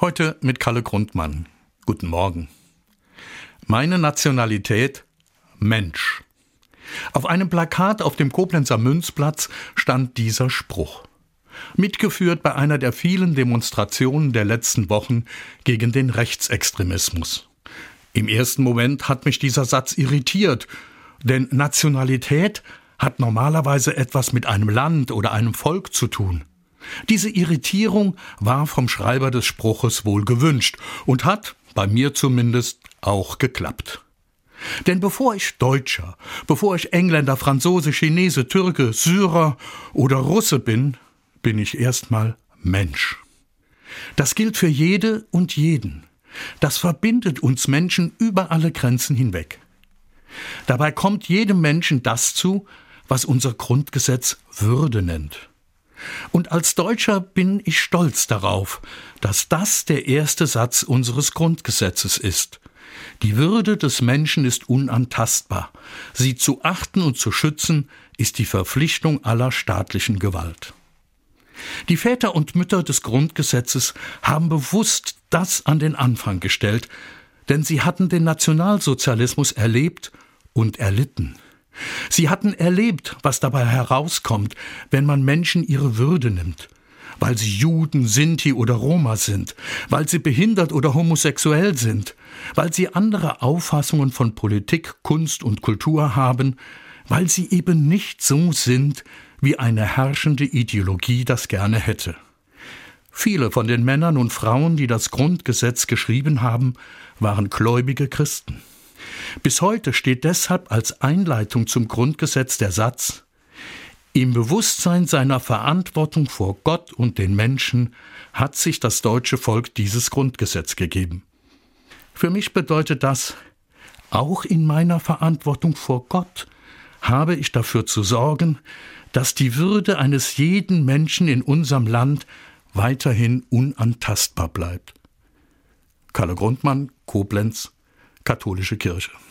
Heute mit Kalle Grundmann. Guten Morgen. Meine Nationalität Mensch. Auf einem Plakat auf dem Koblenzer Münzplatz stand dieser Spruch. Mitgeführt bei einer der vielen Demonstrationen der letzten Wochen gegen den Rechtsextremismus. Im ersten Moment hat mich dieser Satz irritiert, denn Nationalität hat normalerweise etwas mit einem Land oder einem Volk zu tun. Diese Irritierung war vom Schreiber des Spruches wohl gewünscht und hat, bei mir zumindest, auch geklappt. Denn bevor ich Deutscher, bevor ich Engländer, Franzose, Chinese, Türke, Syrer oder Russe bin, bin ich erstmal Mensch. Das gilt für jede und jeden. Das verbindet uns Menschen über alle Grenzen hinweg. Dabei kommt jedem Menschen das zu, was unser Grundgesetz Würde nennt. Und als Deutscher bin ich stolz darauf, dass das der erste Satz unseres Grundgesetzes ist. Die Würde des Menschen ist unantastbar. Sie zu achten und zu schützen ist die Verpflichtung aller staatlichen Gewalt. Die Väter und Mütter des Grundgesetzes haben bewusst das an den Anfang gestellt, denn sie hatten den Nationalsozialismus erlebt und erlitten. Sie hatten erlebt, was dabei herauskommt, wenn man Menschen ihre Würde nimmt, weil sie Juden, Sinti oder Roma sind, weil sie behindert oder homosexuell sind, weil sie andere Auffassungen von Politik, Kunst und Kultur haben, weil sie eben nicht so sind, wie eine herrschende Ideologie das gerne hätte. Viele von den Männern und Frauen, die das Grundgesetz geschrieben haben, waren gläubige Christen. Bis heute steht deshalb als Einleitung zum Grundgesetz der Satz Im Bewusstsein seiner Verantwortung vor Gott und den Menschen hat sich das deutsche Volk dieses Grundgesetz gegeben. Für mich bedeutet das, auch in meiner Verantwortung vor Gott habe ich dafür zu sorgen, dass die Würde eines jeden Menschen in unserem Land weiterhin unantastbar bleibt. Kalle Grundmann, Koblenz, Katholische Kirche.